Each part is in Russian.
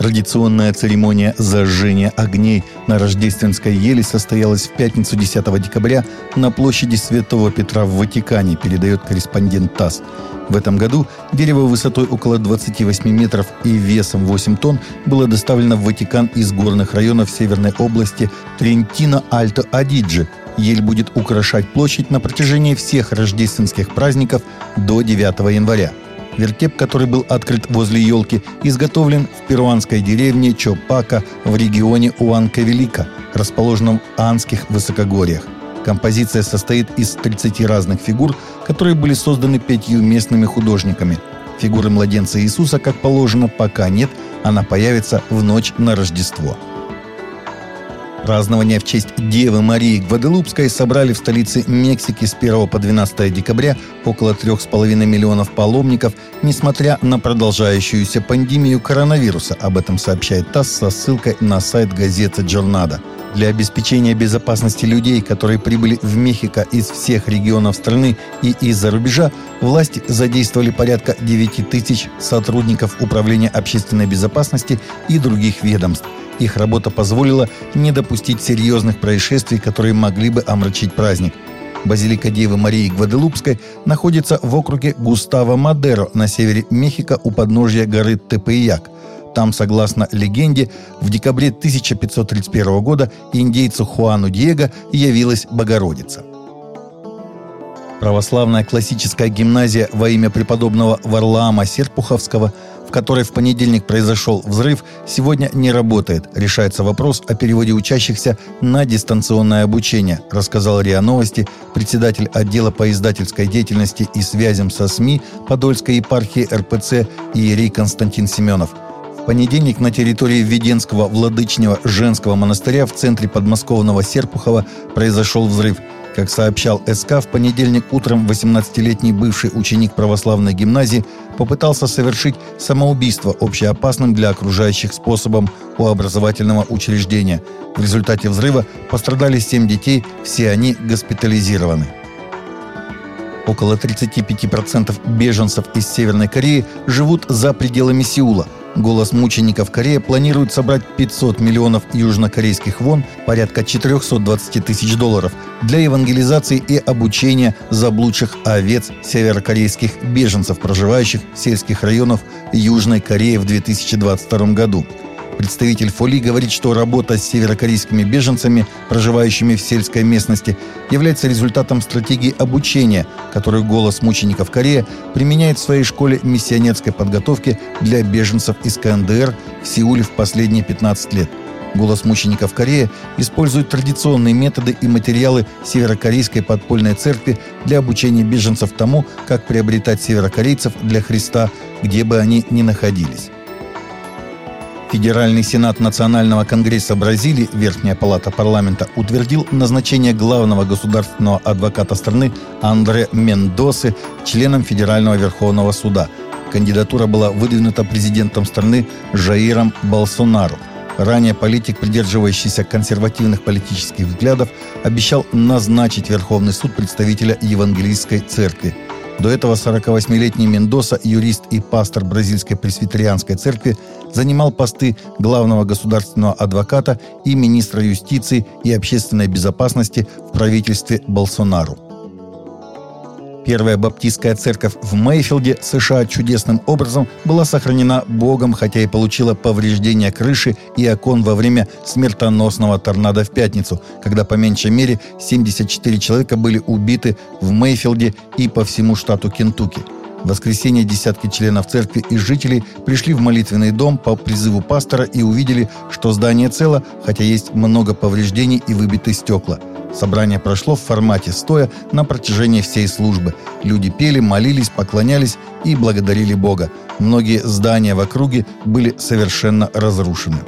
Традиционная церемония зажжения огней на рождественской еле состоялась в пятницу 10 декабря на площади Святого Петра в Ватикане, передает корреспондент ТАСС. В этом году дерево высотой около 28 метров и весом 8 тонн было доставлено в Ватикан из горных районов Северной области Трентино-Альто-Адиджи. Ель будет украшать площадь на протяжении всех рождественских праздников до 9 января. Вертеп, который был открыт возле елки, изготовлен в перуанской деревне Чопака в регионе Уанкавелика, расположенном в Анских высокогорьях. Композиция состоит из 30 разных фигур, которые были созданы пятью местными художниками. Фигуры младенца Иисуса, как положено, пока нет, она появится в ночь на Рождество. Празднования в честь Девы Марии Гваделупской собрали в столице Мексики с 1 по 12 декабря около 3,5 миллионов паломников, несмотря на продолжающуюся пандемию коронавируса. Об этом сообщает ТАСС со ссылкой на сайт газеты «Джорнадо». Для обеспечения безопасности людей, которые прибыли в Мехико из всех регионов страны и из-за рубежа, власти задействовали порядка 9 тысяч сотрудников Управления общественной безопасности и других ведомств – их работа позволила не допустить серьезных происшествий, которые могли бы омрачить праздник. Базилика Девы Марии Гваделупской находится в округе Густаво Мадеро на севере Мехико у подножья горы Тепеяк. Там, согласно легенде, в декабре 1531 года индейцу Хуану Диего явилась Богородица. Православная классическая гимназия во имя преподобного Варлаама Серпуховского – в которой в понедельник произошел взрыв, сегодня не работает. Решается вопрос о переводе учащихся на дистанционное обучение, рассказал РИА Новости председатель отдела по издательской деятельности и связям со СМИ Подольской епархии РПЦ Иерей Константин Семенов. В понедельник на территории Веденского Владычнего женского монастыря в центре подмосковного Серпухова произошел взрыв – как сообщал СК, в понедельник утром 18-летний бывший ученик православной гимназии попытался совершить самоубийство общеопасным для окружающих способом у образовательного учреждения. В результате взрыва пострадали 7 детей, все они госпитализированы. Около 35% беженцев из Северной Кореи живут за пределами Сеула – Голос мучеников Корея планирует собрать 500 миллионов южнокорейских вон, порядка 420 тысяч долларов, для евангелизации и обучения заблудших овец северокорейских беженцев, проживающих в сельских районах Южной Кореи в 2022 году. Представитель Фоли говорит, что работа с северокорейскими беженцами, проживающими в сельской местности, является результатом стратегии обучения, которую «Голос мучеников Корея» применяет в своей школе миссионерской подготовки для беженцев из КНДР в Сеуле в последние 15 лет. «Голос мучеников Корея» использует традиционные методы и материалы Северокорейской подпольной церкви для обучения беженцев тому, как приобретать северокорейцев для Христа, где бы они ни находились. Федеральный сенат Национального конгресса Бразилии, Верхняя палата парламента, утвердил назначение главного государственного адвоката страны Андре Мендосы членом Федерального Верховного суда. Кандидатура была выдвинута президентом страны Жаиром Болсонару. Ранее политик, придерживающийся консервативных политических взглядов, обещал назначить Верховный суд представителя Евангелийской церкви – до этого 48-летний Мендоса, юрист и пастор бразильской пресвитерианской церкви, занимал посты главного государственного адвоката и министра юстиции и общественной безопасности в правительстве Болсонару. Первая баптистская церковь в Мейфилде, США, чудесным образом была сохранена Богом, хотя и получила повреждения крыши и окон во время смертоносного торнадо в пятницу, когда по меньшей мере 74 человека были убиты в Мейфилде и по всему штату Кентукки. В воскресенье десятки членов церкви и жителей пришли в молитвенный дом по призыву пастора и увидели, что здание цело, хотя есть много повреждений и выбиты стекла – Собрание прошло в формате стоя на протяжении всей службы. Люди пели, молились, поклонялись и благодарили Бога. Многие здания в округе были совершенно разрушены.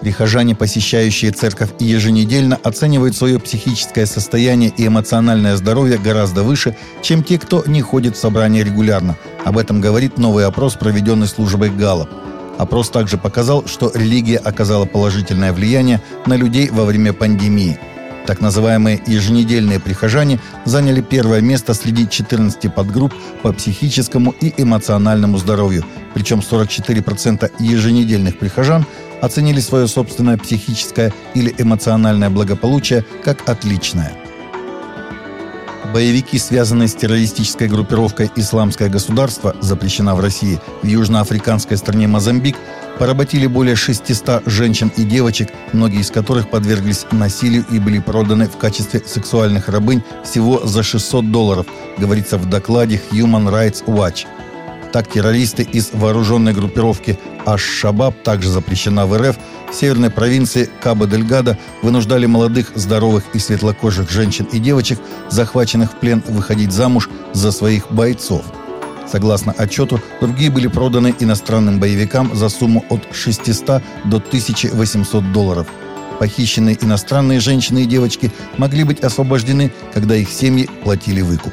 Прихожане, посещающие церковь еженедельно, оценивают свое психическое состояние и эмоциональное здоровье гораздо выше, чем те, кто не ходит в собрания регулярно. Об этом говорит новый опрос, проведенный службой Галлоп. Опрос также показал, что религия оказала положительное влияние на людей во время пандемии. Так называемые еженедельные прихожане заняли первое место среди 14 подгрупп по психическому и эмоциональному здоровью. Причем 44% еженедельных прихожан оценили свое собственное психическое или эмоциональное благополучие как отличное. Боевики, связанные с террористической группировкой «Исламское государство», запрещена в России, в южноафриканской стране Мозамбик, поработили более 600 женщин и девочек, многие из которых подверглись насилию и были проданы в качестве сексуальных рабынь всего за 600 долларов, говорится в докладе Human Rights Watch. Так террористы из вооруженной группировки Аш-Шабаб, также запрещена в РФ, в северной провинции Кабо-дель-Гадо вынуждали молодых, здоровых и светлокожих женщин и девочек, захваченных в плен, выходить замуж за своих бойцов – Согласно отчету, другие были проданы иностранным боевикам за сумму от 600 до 1800 долларов. Похищенные иностранные женщины и девочки могли быть освобождены, когда их семьи платили выкуп.